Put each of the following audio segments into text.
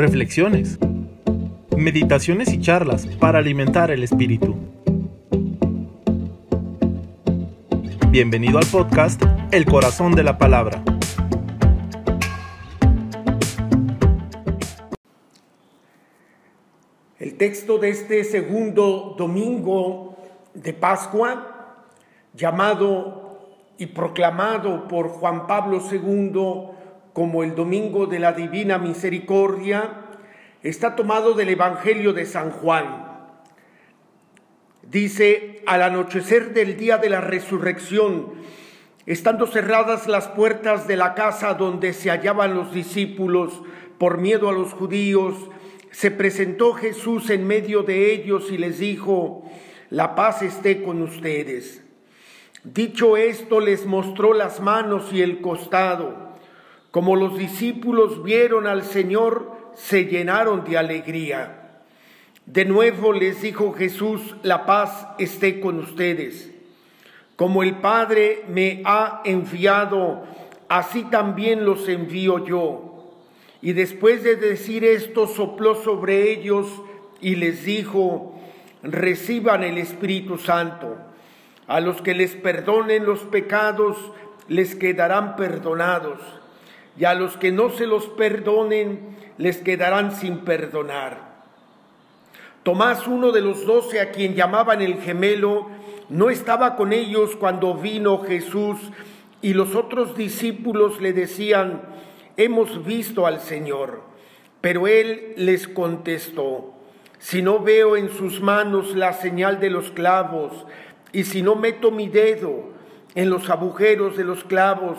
reflexiones, meditaciones y charlas para alimentar el espíritu. Bienvenido al podcast El Corazón de la Palabra. El texto de este segundo domingo de Pascua, llamado y proclamado por Juan Pablo II como el Domingo de la Divina Misericordia, está tomado del Evangelio de San Juan. Dice, al anochecer del día de la resurrección, estando cerradas las puertas de la casa donde se hallaban los discípulos por miedo a los judíos, se presentó Jesús en medio de ellos y les dijo, la paz esté con ustedes. Dicho esto, les mostró las manos y el costado. Como los discípulos vieron al Señor, se llenaron de alegría. De nuevo les dijo Jesús, la paz esté con ustedes. Como el Padre me ha enviado, así también los envío yo. Y después de decir esto, sopló sobre ellos y les dijo, reciban el Espíritu Santo. A los que les perdonen los pecados, les quedarán perdonados y a los que no se los perdonen les quedarán sin perdonar. Tomás, uno de los doce a quien llamaban el gemelo, no estaba con ellos cuando vino Jesús y los otros discípulos le decían, hemos visto al Señor. Pero él les contestó, si no veo en sus manos la señal de los clavos, y si no meto mi dedo en los agujeros de los clavos,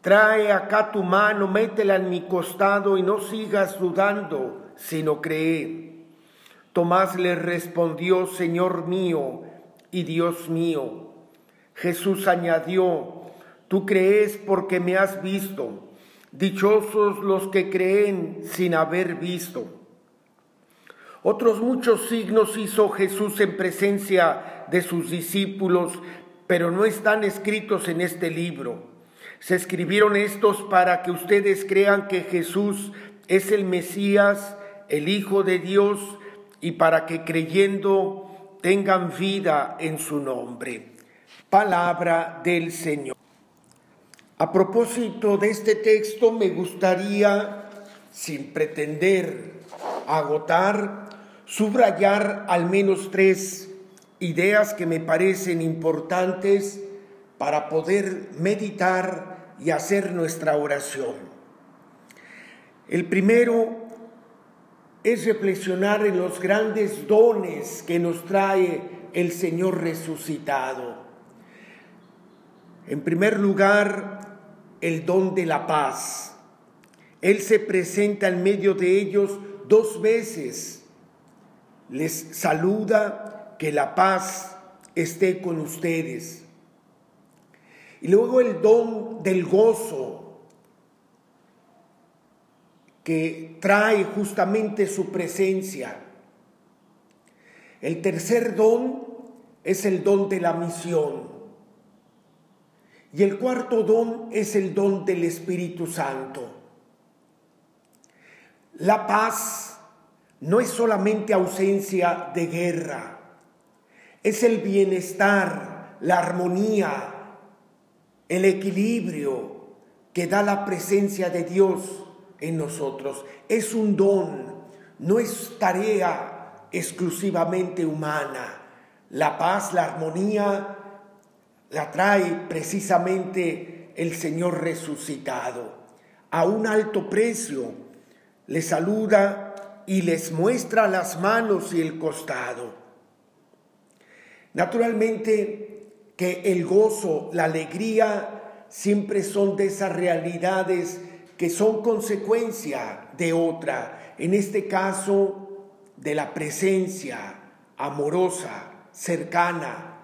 Trae acá tu mano, métela en mi costado y no sigas dudando, sino cree. Tomás le respondió, Señor mío y Dios mío. Jesús añadió, tú crees porque me has visto. Dichosos los que creen sin haber visto. Otros muchos signos hizo Jesús en presencia de sus discípulos, pero no están escritos en este libro. Se escribieron estos para que ustedes crean que Jesús es el Mesías, el Hijo de Dios, y para que creyendo tengan vida en su nombre. Palabra del Señor. A propósito de este texto, me gustaría, sin pretender agotar, subrayar al menos tres ideas que me parecen importantes para poder meditar y hacer nuestra oración. El primero es reflexionar en los grandes dones que nos trae el Señor resucitado. En primer lugar, el don de la paz. Él se presenta en medio de ellos dos veces. Les saluda que la paz esté con ustedes. Y luego el don del gozo que trae justamente su presencia. El tercer don es el don de la misión. Y el cuarto don es el don del Espíritu Santo. La paz no es solamente ausencia de guerra, es el bienestar, la armonía, el equilibrio que da la presencia de Dios en nosotros. Es un don, no es tarea exclusivamente humana. La paz, la armonía, la trae precisamente el Señor resucitado. A un alto precio les saluda y les muestra las manos y el costado. Naturalmente, que el gozo, la alegría siempre son de esas realidades que son consecuencia de otra. En este caso, de la presencia amorosa, cercana,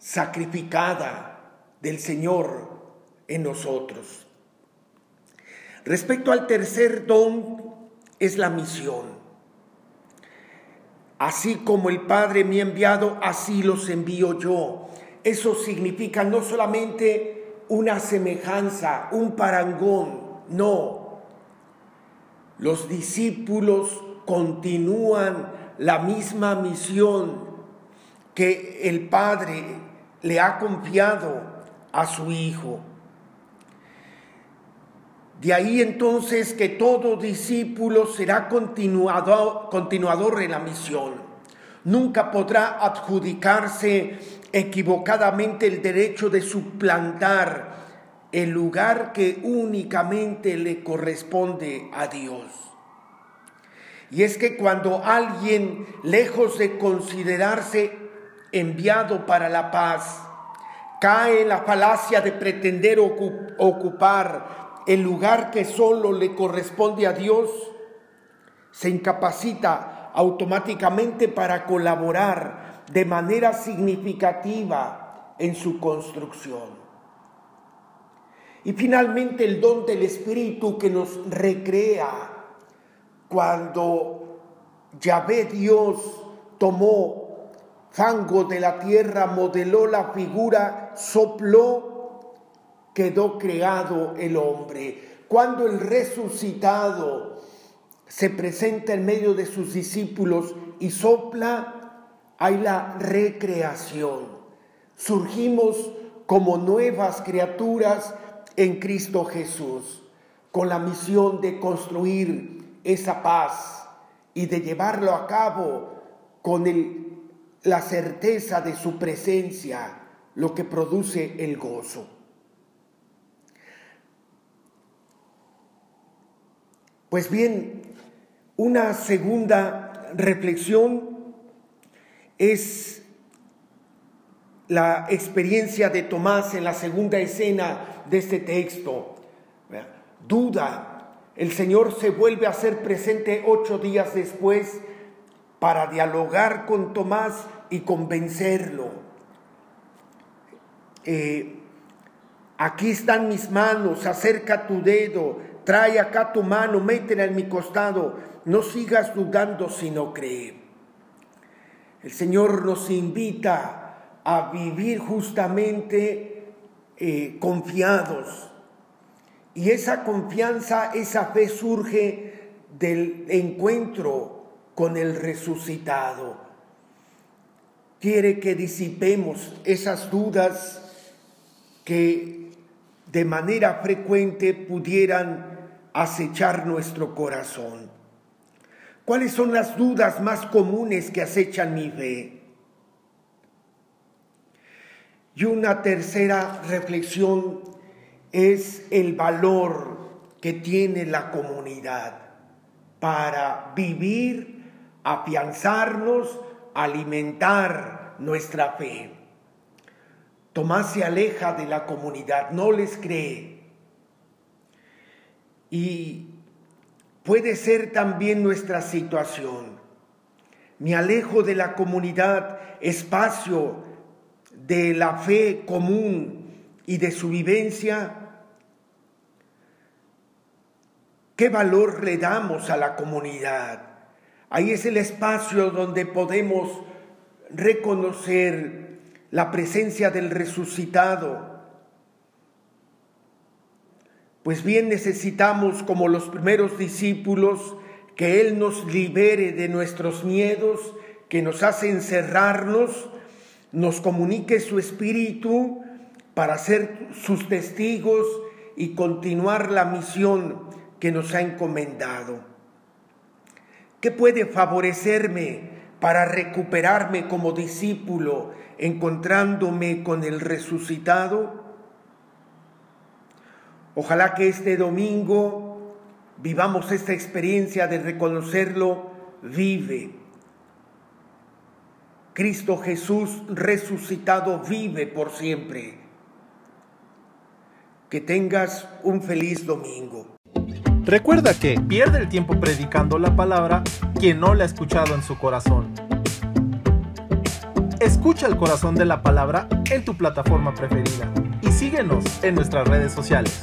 sacrificada del Señor en nosotros. Respecto al tercer don, es la misión. Así como el Padre me ha enviado, así los envío yo. Eso significa no solamente una semejanza, un parangón, no. Los discípulos continúan la misma misión que el Padre le ha confiado a su Hijo. De ahí entonces que todo discípulo será continuador, continuador en la misión. Nunca podrá adjudicarse equivocadamente el derecho de suplantar el lugar que únicamente le corresponde a Dios. Y es que cuando alguien, lejos de considerarse enviado para la paz, cae en la falacia de pretender ocupar el lugar que solo le corresponde a Dios, se incapacita automáticamente para colaborar de manera significativa en su construcción. Y finalmente el don del Espíritu que nos recrea cuando Yahvé Dios tomó fango de la tierra, modeló la figura, sopló quedó creado el hombre. Cuando el resucitado se presenta en medio de sus discípulos y sopla, hay la recreación. Surgimos como nuevas criaturas en Cristo Jesús, con la misión de construir esa paz y de llevarlo a cabo con la certeza de su presencia, lo que produce el gozo. Pues bien, una segunda reflexión es la experiencia de Tomás en la segunda escena de este texto. Duda, el Señor se vuelve a hacer presente ocho días después para dialogar con Tomás y convencerlo. Eh, aquí están mis manos, acerca tu dedo, trae acá tu mano, métela en mi costado, no sigas dudando sino cree. El Señor nos invita a vivir justamente eh, confiados. Y esa confianza, esa fe surge del encuentro con el resucitado. Quiere que disipemos esas dudas que de manera frecuente pudieran acechar nuestro corazón. ¿Cuáles son las dudas más comunes que acechan mi fe? Y una tercera reflexión es el valor que tiene la comunidad para vivir, afianzarnos, alimentar nuestra fe. Tomás se aleja de la comunidad, no les cree, y puede ser también nuestra situación. Me alejo de la comunidad, espacio de la fe común y de su vivencia. ¿Qué valor le damos a la comunidad? Ahí es el espacio donde podemos reconocer la presencia del resucitado, pues bien necesitamos, como los primeros discípulos, que Él nos libere de nuestros miedos que nos hacen encerrarnos, nos comunique su espíritu para ser sus testigos y continuar la misión que nos ha encomendado. ¿Qué puede favorecerme para recuperarme como discípulo encontrándome con el resucitado? Ojalá que este domingo vivamos esta experiencia de reconocerlo vive. Cristo Jesús resucitado vive por siempre. Que tengas un feliz domingo. Recuerda que pierde el tiempo predicando la palabra quien no la ha escuchado en su corazón. Escucha el corazón de la palabra en tu plataforma preferida y síguenos en nuestras redes sociales.